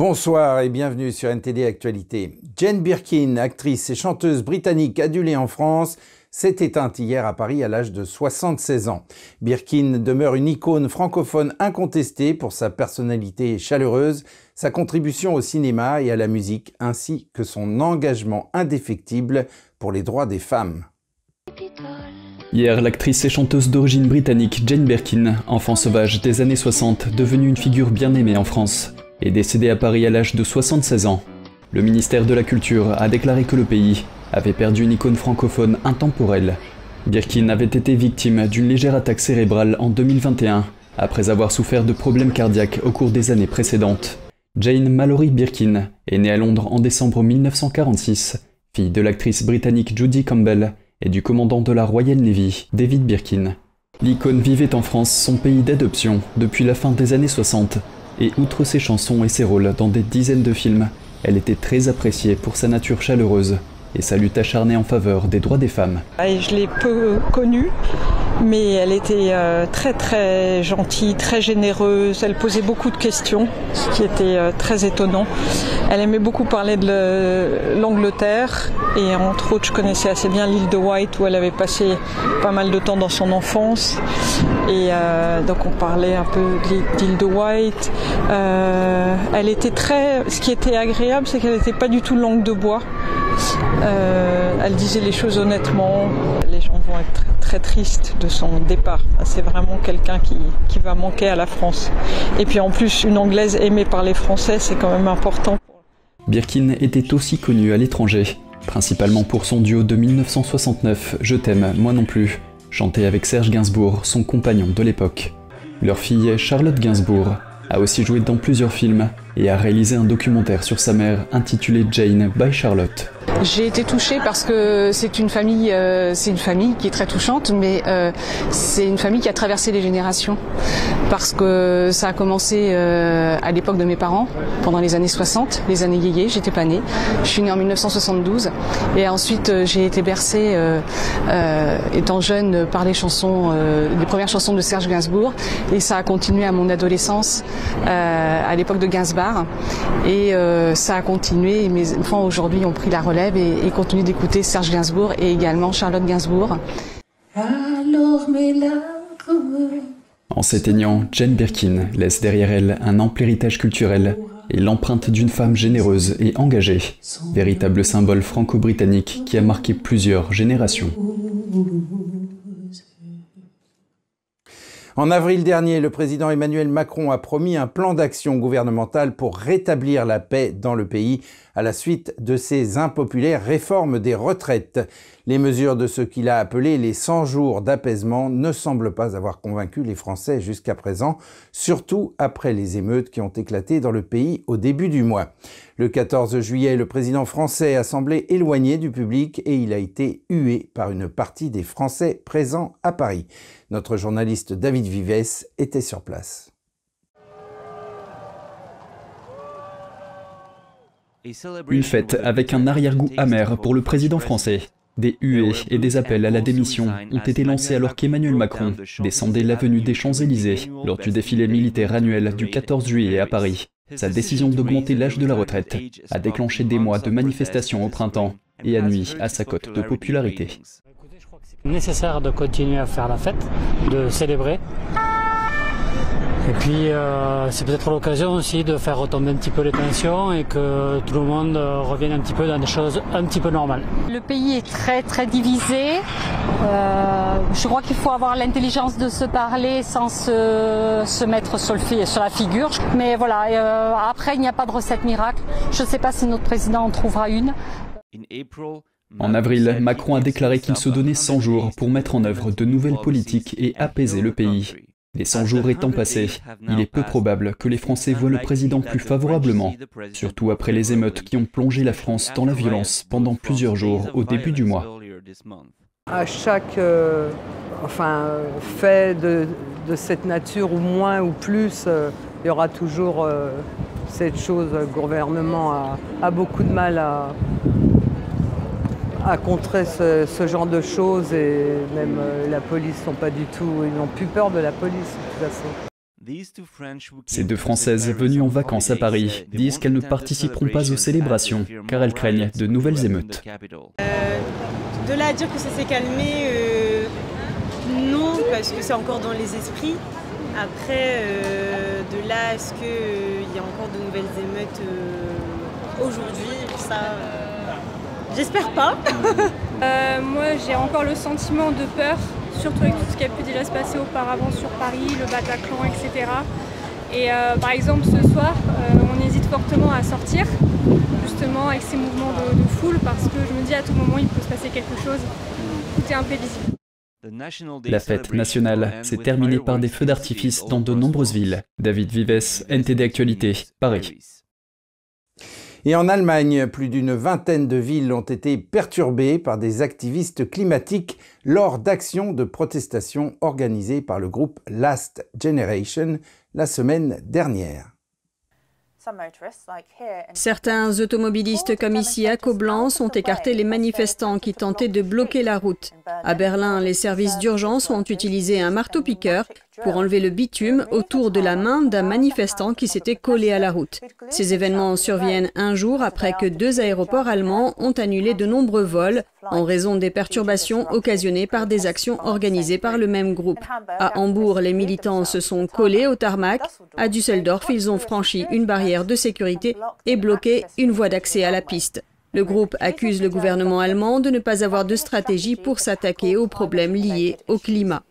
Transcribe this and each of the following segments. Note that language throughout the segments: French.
Bonsoir et bienvenue sur NTD Actualité. Jane Birkin, actrice et chanteuse britannique adulée en France, s'est éteinte hier à Paris à l'âge de 76 ans. Birkin demeure une icône francophone incontestée pour sa personnalité chaleureuse, sa contribution au cinéma et à la musique, ainsi que son engagement indéfectible pour les droits des femmes. Hier, l'actrice et chanteuse d'origine britannique Jane Birkin, enfant sauvage des années 60, devenue une figure bien aimée en France, est décédée à Paris à l'âge de 76 ans. Le ministère de la Culture a déclaré que le pays avait perdu une icône francophone intemporelle. Birkin avait été victime d'une légère attaque cérébrale en 2021, après avoir souffert de problèmes cardiaques au cours des années précédentes. Jane Mallory Birkin est née à Londres en décembre 1946, fille de l'actrice britannique Judy Campbell et du commandant de la Royal Navy, David Birkin. L'icône vivait en France son pays d'adoption depuis la fin des années 60, et outre ses chansons et ses rôles dans des dizaines de films, elle était très appréciée pour sa nature chaleureuse et sa lutte acharnée en faveur des droits des femmes. je l'ai peu connue, mais elle était euh, très très gentille, très généreuse. Elle posait beaucoup de questions, ce qui était euh, très étonnant. Elle aimait beaucoup parler de l'Angleterre et entre autres, je connaissais assez bien l'île de White où elle avait passé pas mal de temps dans son enfance. Et euh, donc on parlait un peu de l'île de White. elle était très, ce qui était agréable, c'est qu'elle n'était pas du tout langue de bois. Elle disait les choses honnêtement. Les gens vont être très triste de son départ. C'est vraiment quelqu'un qui, qui, va manquer à la France. Et puis en plus, une Anglaise aimée par les Français, c'est quand même important. Birkin était aussi connue à l'étranger, principalement pour son duo de 1969, Je t'aime, moi non plus, chanté avec Serge Gainsbourg, son compagnon de l'époque. Leur fille, Charlotte Gainsbourg, a aussi joué dans plusieurs films et a réalisé un documentaire sur sa mère intitulé Jane by Charlotte. J'ai été touchée parce que c'est une famille, euh, c'est une famille qui est très touchante, mais euh, c'est une famille qui a traversé les générations. Parce que ça a commencé euh, à l'époque de mes parents, pendant les années 60, les années yéyé, j'étais pas née. Je suis née en 1972 et ensuite j'ai été bercée étant jeune par les chansons, les premières chansons de Serge Gainsbourg et ça a continué à mon adolescence à l'époque de Gainsbourg et ça a continué. Et mes enfants aujourd'hui ont pris la relève et, continue d'écouter Serge Gainsbourg et également Charlotte Gainsbourg. En s'éteignant, Jane Birkin laisse derrière elle un ample héritage culturel et l'empreinte d'une femme généreuse et engagée, véritable symbole franco-britannique qui a marqué plusieurs générations. En avril dernier, le président Emmanuel Macron a promis un plan d'action gouvernemental pour rétablir la paix dans le pays à la suite de ses impopulaires réformes des retraites. Les mesures de ce qu'il a appelé les 100 jours d'apaisement ne semblent pas avoir convaincu les Français jusqu'à présent, surtout après les émeutes qui ont éclaté dans le pays au début du mois. Le 14 juillet, le président français a semblé éloigné du public et il a été hué par une partie des Français présents à Paris. Notre journaliste David Vives était sur place. Une fête avec un arrière-goût amer pour le président français. Des huées et des appels à la démission ont été lancés alors qu'Emmanuel Macron descendait l'avenue des Champs-Élysées lors du défilé militaire annuel du 14 juillet à Paris. Sa décision d'augmenter l'âge de la retraite a déclenché des mois de manifestations au printemps et a nuit à sa cote de popularité nécessaire de continuer à faire la fête, de célébrer. Et puis euh, c'est peut-être l'occasion aussi de faire retomber un petit peu les tensions et que tout le monde euh, revienne un petit peu dans des choses un petit peu normales. Le pays est très très divisé. Euh, je crois qu'il faut avoir l'intelligence de se parler sans se, se mettre sur, le, sur la figure. Mais voilà, après il n'y a pas de recette miracle. Je ne sais pas si notre président en trouvera une. En avril, Macron a déclaré qu'il se donnait 100 jours pour mettre en œuvre de nouvelles politiques et apaiser le pays. Les 100 jours étant passés, il est peu probable que les Français voient le président plus favorablement, surtout après les émeutes qui ont plongé la France dans la violence pendant plusieurs jours au début du mois. À chaque euh, enfin, fait de, cette nature, ou moins ou plus, euh, il y aura toujours euh, cette chose, le gouvernement a beaucoup de mal à, à contrer ce, genre de choses et même euh, la police sont pas du tout, ils n'ont plus peur de la police de toute façon. Ces deux Françaises venues en vacances à Paris disent qu'elles ne participeront pas aux célébrations car elles craignent de nouvelles émeutes. Euh, de là à dire que ça s'est calmé, euh, non, parce que c'est encore dans les esprits. Après, euh, de là à ce qu'il y a encore de nouvelles émeutes aujourd'hui, ça, j'espère pas. moi, j'ai encore le sentiment de peur surtout avec tout ce qui a pu déjà se passer auparavant sur Paris, le Bataclan, etc. Et euh, par exemple, ce soir, euh, on hésite fortement à sortir, justement avec ces mouvements de, foule, parce que je me dis à tout moment, il peut se passer quelque chose. Tout est imprévisible. La fête nationale s'est terminée par des feux d'artifice dans de nombreuses villes. David Vives, NTD Actualité, Paris. Et en Allemagne, plus d'une vingtaine de villes ont été perturbées par des activistes climatiques lors d'actions de protestation organisées par le groupe Last Generation la semaine dernière. Certains automobilistes comme ici à Coblence ont écarté les manifestants qui tentaient de bloquer la route. À Berlin, les services d'urgence ont utilisé un marteau-piqueur pour enlever le bitume autour de la main d'un manifestant qui s'était collé à la route. Ces événements surviennent un jour après que deux aéroports allemands ont annulé de nombreux vols en raison des perturbations occasionnées par des actions organisées par le même groupe. À Hambourg, les militants se sont collés au tarmac. À Düsseldorf, ils ont franchi une barrière de sécurité et bloqué une voie d'accès à la piste. Le groupe accuse le gouvernement allemand de ne pas avoir de stratégie pour s'attaquer aux problèmes liés au climat.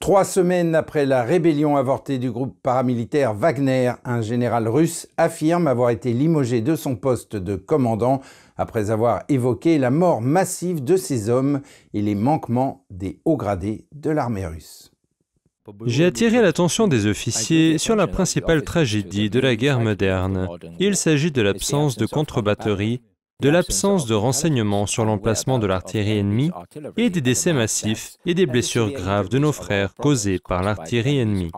Trois semaines après la rébellion avortée du groupe paramilitaire Wagner, un général russe affirme avoir été limogé de son poste de commandant après avoir évoqué la mort massive de ses hommes et les manquements des hauts gradés de l'armée russe. J'ai attiré l'attention des officiers sur la principale tragédie de la guerre moderne. Il s'agit de l'absence de contre-batterie de l'absence de renseignements sur l'emplacement de l'artillerie ennemie et des décès massifs et des blessures graves de nos frères causées par l'artillerie ennemie.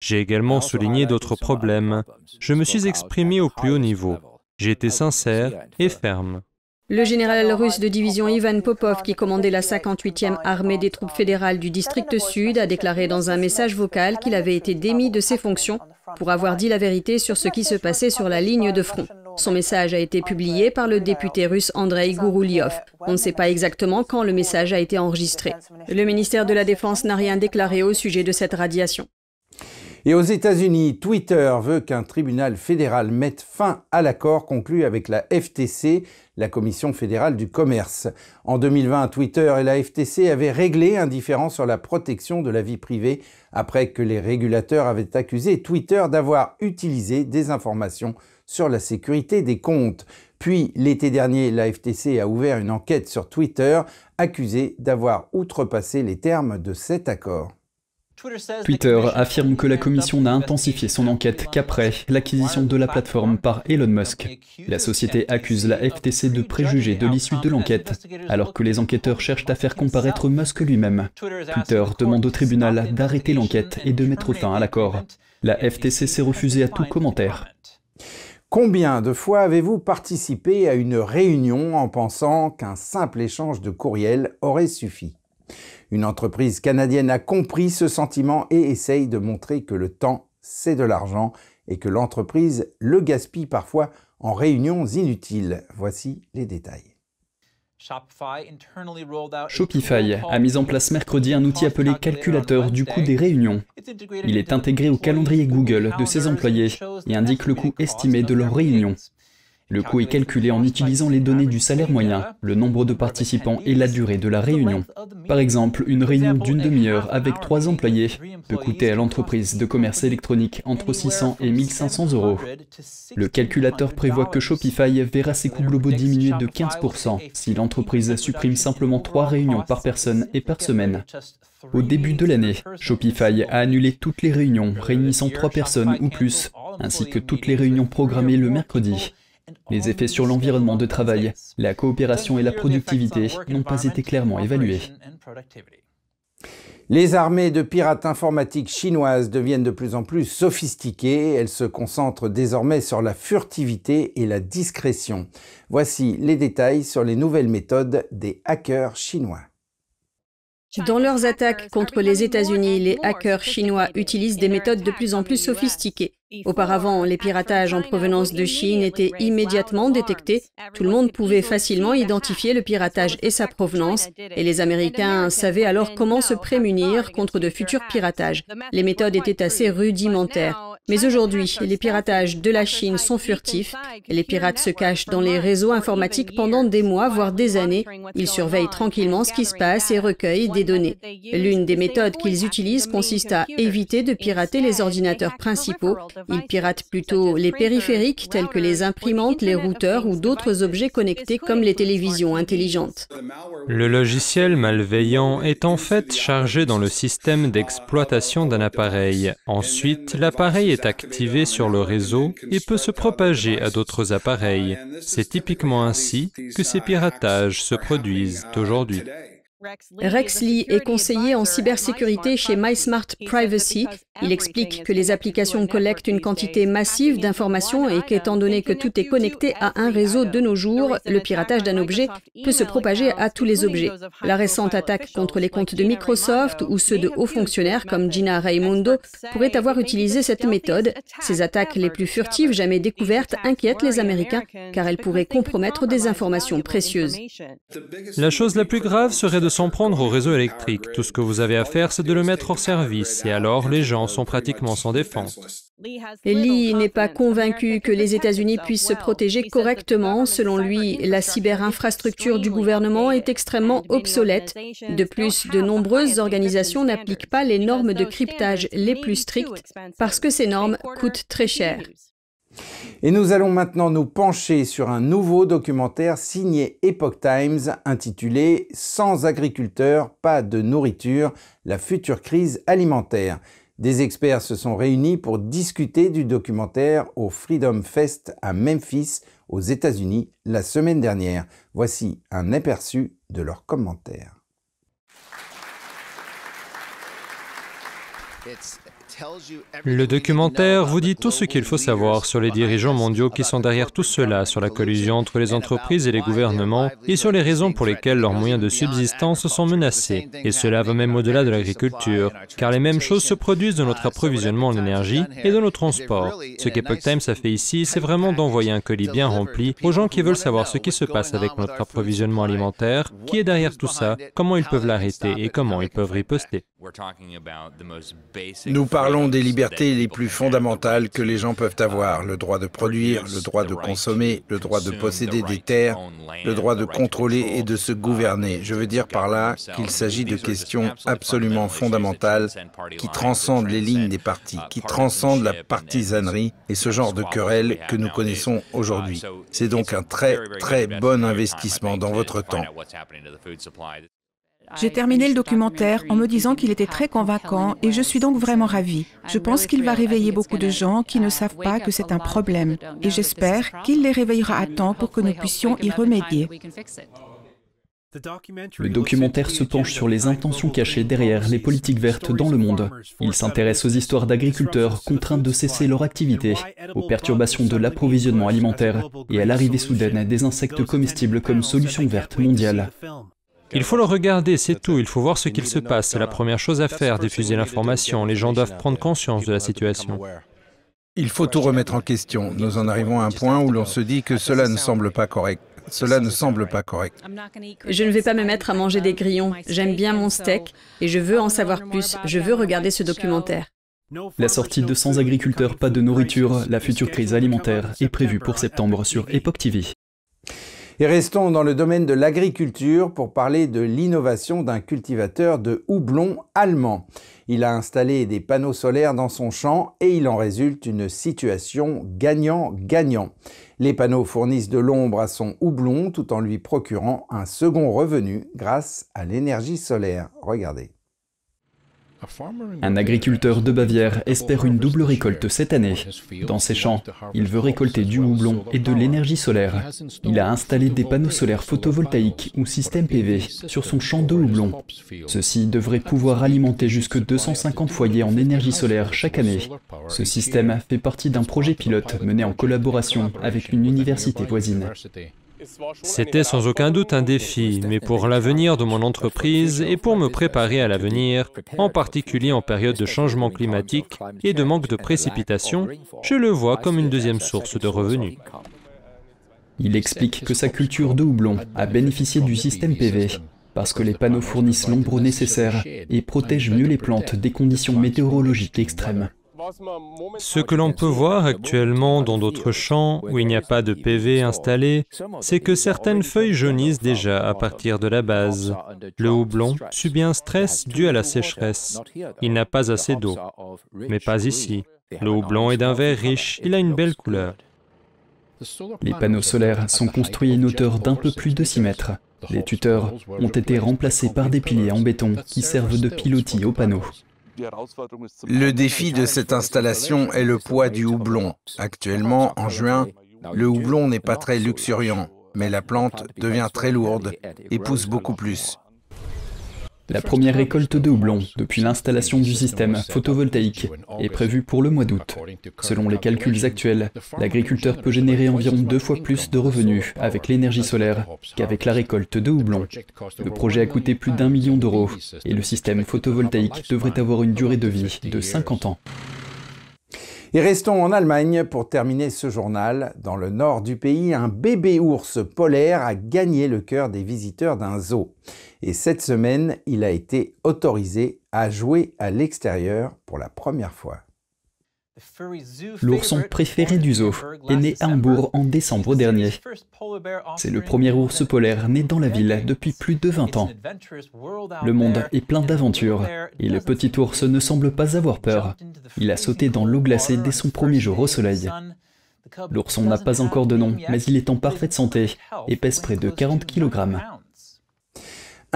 J'ai également souligné d'autres problèmes. Je me suis exprimé au plus haut niveau. J'ai été sincère et ferme. Le général russe de division Ivan Popov, qui commandait la 58e armée des troupes fédérales du district sud, a déclaré dans un message vocal qu'il avait été démis de ses fonctions pour avoir dit la vérité sur ce qui se passait sur la ligne de front. Son message a été publié par le député russe Andrei Gourouliov. On ne sait pas exactement quand le message a été enregistré. Le ministère de la Défense n'a rien déclaré au sujet de cette radiation. Et aux États-Unis, Twitter veut qu'un tribunal fédéral mette fin à l'accord conclu avec la FTC, la Commission fédérale du commerce. En 2020, Twitter et la FTC avaient réglé un différend sur la protection de la vie privée après que les régulateurs avaient accusé Twitter d'avoir utilisé des informations sur la sécurité des comptes. Puis, l'été dernier, la FTC a ouvert une enquête sur Twitter, accusée d'avoir outrepassé les termes de cet accord. Twitter affirme que la commission n'a intensifié son enquête qu'après l'acquisition de la plateforme par Elon Musk. La société accuse la FTC de préjuger de l'issue de l'enquête, alors que les enquêteurs cherchent à faire comparaître Musk lui-même. Twitter demande au tribunal d'arrêter l'enquête et de mettre fin à l'accord. La FTC s'est refusée à tout commentaire. Combien de fois avez-vous participé à une réunion en pensant qu'un simple échange de courriel aurait suffi? Une entreprise canadienne a compris ce sentiment et essaye de montrer que le temps, c'est de l'argent et que l'entreprise le gaspille parfois en réunions inutiles. Voici les détails. Shopify a mis en place mercredi un outil appelé calculateur du coût des réunions. Il est intégré au calendrier Google de ses employés et indique le coût estimé de leurs réunions. Le coût est calculé en utilisant les données du salaire moyen, le nombre de participants et la durée de la réunion. Par exemple, une réunion d'une demi-heure avec trois employés peut coûter à l'entreprise de commerce électronique entre 600 et 1500 euros. Le calculateur prévoit que Shopify verra ses coûts globaux diminuer de 15% si l'entreprise supprime simplement trois réunions par personne et par semaine. Au début de l'année, Shopify a annulé toutes les réunions réunissant trois personnes ou plus, ainsi que toutes les réunions programmées le mercredi. Les effets sur l'environnement de travail, la coopération et la productivité n'ont pas été clairement évalués. Les armées de pirates informatiques chinoises deviennent de plus en plus sophistiquées. Elles se concentrent désormais sur la furtivité et la discrétion. Voici les détails sur les nouvelles méthodes des hackers chinois. Dans leurs attaques contre les États-Unis, les hackers chinois utilisent des méthodes de plus en plus sophistiquées. Auparavant, les piratages en provenance de Chine étaient immédiatement détectés. Tout le monde pouvait facilement identifier le piratage et sa provenance, et les Américains savaient alors comment se prémunir contre de futurs piratages. Les méthodes étaient assez rudimentaires. Mais aujourd'hui, les piratages de la Chine sont furtifs. Les pirates se cachent dans les réseaux informatiques pendant des mois, voire des années. Ils surveillent tranquillement ce qui se passe et recueillent des données. L'une des méthodes qu'ils utilisent consiste à éviter de pirater les ordinateurs principaux. Ils piratent plutôt les périphériques tels que les imprimantes, les routeurs ou d'autres objets connectés comme les télévisions intelligentes. Le logiciel malveillant est en fait chargé dans le système d'exploitation d'un appareil. Ensuite, l'appareil est activé sur le réseau et peut se propager à d'autres appareils. C'est typiquement ainsi que ces piratages se produisent aujourd'hui. Rex Lee est conseiller en cybersécurité chez MySmart Privacy. Il explique que les applications collectent une quantité massive d'informations et qu'étant donné que tout est connecté à un réseau de nos jours, le piratage d'un objet peut se propager à tous les objets. La récente attaque contre les comptes de Microsoft ou ceux de hauts fonctionnaires comme Gina Raimondo pourrait avoir utilisé cette méthode. Ces attaques les plus furtives jamais découvertes inquiètent les Américains car elles pourraient compromettre des informations précieuses. La chose la plus grave serait de s'en prendre au réseau électrique. Tout ce que vous avez à faire, c'est de le mettre hors service, et alors les gens sont pratiquement sans défense. Lee n'est pas convaincu que les États-Unis puissent se protéger correctement. Selon lui, la cyberinfrastructure du gouvernement est extrêmement obsolète. De plus, de nombreuses organisations n'appliquent pas les normes de cryptage les plus strictes parce que ces normes coûtent très cher. Et nous allons maintenant nous pencher sur un nouveau documentaire signé Epoch Times intitulé Sans agriculteurs, pas de nourriture, la future crise alimentaire. Des experts se sont réunis pour discuter du documentaire au Freedom Fest à Memphis, aux États-Unis, la semaine dernière. Voici un aperçu de leurs commentaires. Le documentaire vous dit tout ce qu'il faut savoir sur les dirigeants mondiaux qui sont derrière tout cela, sur la collusion entre les entreprises et les gouvernements, et sur les raisons pour lesquelles leurs moyens de subsistance sont menacés. Et cela va même au-delà de l'agriculture, car les mêmes choses se produisent dans notre approvisionnement en énergie et dans nos transports. Ce qu'Epoch Times a fait ici, c'est vraiment d'envoyer un colis bien rempli aux gens qui veulent savoir ce qui se passe avec notre approvisionnement alimentaire, qui est derrière tout ça, comment ils peuvent l'arrêter et comment ils peuvent riposter. Nous parlons des libertés les plus fondamentales que les gens peuvent avoir, le droit de produire, le droit de consommer, le droit de posséder des terres, le droit de contrôler et de se gouverner. Je veux dire par là qu'il s'agit de questions absolument fondamentales qui transcendent les lignes des partis, qui transcendent la partisanerie et ce genre de querelles que nous connaissons aujourd'hui. C'est donc un très très bon investissement dans votre temps. J'ai terminé le documentaire en me disant qu'il était très convaincant et je suis donc vraiment ravie. Je pense qu'il va réveiller beaucoup de gens qui ne savent pas que c'est un problème et j'espère qu'il les réveillera à temps pour que nous puissions y remédier. Le documentaire se penche sur les intentions cachées derrière les politiques vertes dans le monde. Il s'intéresse aux histoires d'agriculteurs contraints de cesser leur activité, aux perturbations de l'approvisionnement alimentaire et à l'arrivée soudaine des insectes comestibles comme solution verte mondiale. Il faut le regarder, c'est tout. Il faut voir ce qu'il se passe. C'est la première chose à faire, diffuser l'information. Les gens doivent prendre conscience de la situation. Il faut tout remettre en question. Nous en arrivons à un point où l'on se dit que cela ne semble pas correct. Cela ne semble pas correct. Je ne vais pas me mettre à manger des grillons. J'aime bien mon steak et je veux en savoir plus. Je veux regarder ce documentaire. La sortie de Sans agriculteurs, pas de nourriture, la future crise alimentaire est prévue pour septembre sur Epoch TV. Et restons dans le domaine de l'agriculture pour parler de l'innovation d'un cultivateur de houblon allemand. Il a installé des panneaux solaires dans son champ et il en résulte une situation gagnant-gagnant. Les panneaux fournissent de l'ombre à son houblon tout en lui procurant un second revenu grâce à l'énergie solaire. Regardez. Un agriculteur de Bavière espère une double récolte cette année. Dans ses champs, il veut récolter du houblon et de l'énergie solaire. Il a installé des panneaux solaires photovoltaïques ou système PV sur son champ de houblon. Ceci devrait pouvoir alimenter jusque 250 foyers en énergie solaire chaque année. Ce système fait partie d'un projet pilote mené en collaboration avec une université voisine. C'était sans aucun doute un défi, mais pour l'avenir de mon entreprise et pour me préparer à l'avenir, en particulier en période de changement climatique et de manque de précipitations, je le vois comme une deuxième source de revenus. Il explique que sa culture de houblon a bénéficié du système PV parce que les panneaux fournissent l'ombre nécessaire et protègent mieux les plantes des conditions météorologiques extrêmes. Ce que l'on peut voir actuellement dans d'autres champs où il n'y a pas de PV installé, c'est que certaines feuilles jaunissent déjà à partir de la base. Le houblon subit un stress dû à la sécheresse. Il n'a pas assez d'eau. Mais pas ici. Le houblon est d'un vert riche, il a une belle couleur. Les panneaux solaires sont construits à une hauteur d'un peu plus de 6 mètres. Les tuteurs ont été remplacés par des piliers en béton qui servent de pilotis aux panneaux. Le défi de cette installation est le poids du houblon. Actuellement, en juin, le houblon n'est pas très luxuriant, mais la plante devient très lourde et pousse beaucoup plus. La première récolte de houblon depuis l'installation du système photovoltaïque est prévue pour le mois d'août. Selon les calculs actuels, l'agriculteur peut générer environ deux fois plus de revenus avec l'énergie solaire qu'avec la récolte de houblon. Le projet a coûté plus d'un million d'euros et le système photovoltaïque devrait avoir une durée de vie de 50 ans. Et restons en Allemagne pour terminer ce journal. Dans le nord du pays, un bébé ours polaire a gagné le cœur des visiteurs d'un zoo. Et cette semaine, il a été autorisé à jouer à l'extérieur pour la première fois. L'ourson préféré du zoo est né à Hambourg en décembre dernier. C'est le premier ours polaire né dans la ville depuis plus de 20 ans. Le monde est plein d'aventures et le petit ours ne semble pas avoir peur. Il a sauté dans l'eau glacée dès son premier jour au soleil. L'ourson n'a pas encore de nom, mais il est en parfaite santé et pèse près de 40 kg.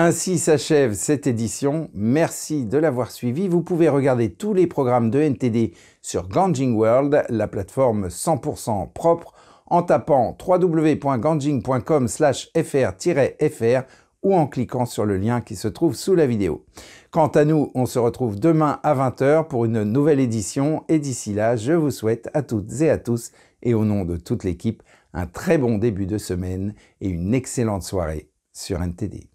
Ainsi s'achève cette édition. Merci de l'avoir suivi. Vous pouvez regarder tous les programmes de NTD sur Ganjing World, la plateforme 100% propre, en tapant www.ganjing.com/fr-fr ou en cliquant sur le lien qui se trouve sous la vidéo. Quant à nous, on se retrouve demain à 20h pour une nouvelle édition et d'ici là, je vous souhaite à toutes et à tous et au nom de toute l'équipe un très bon début de semaine et une excellente soirée sur NTD.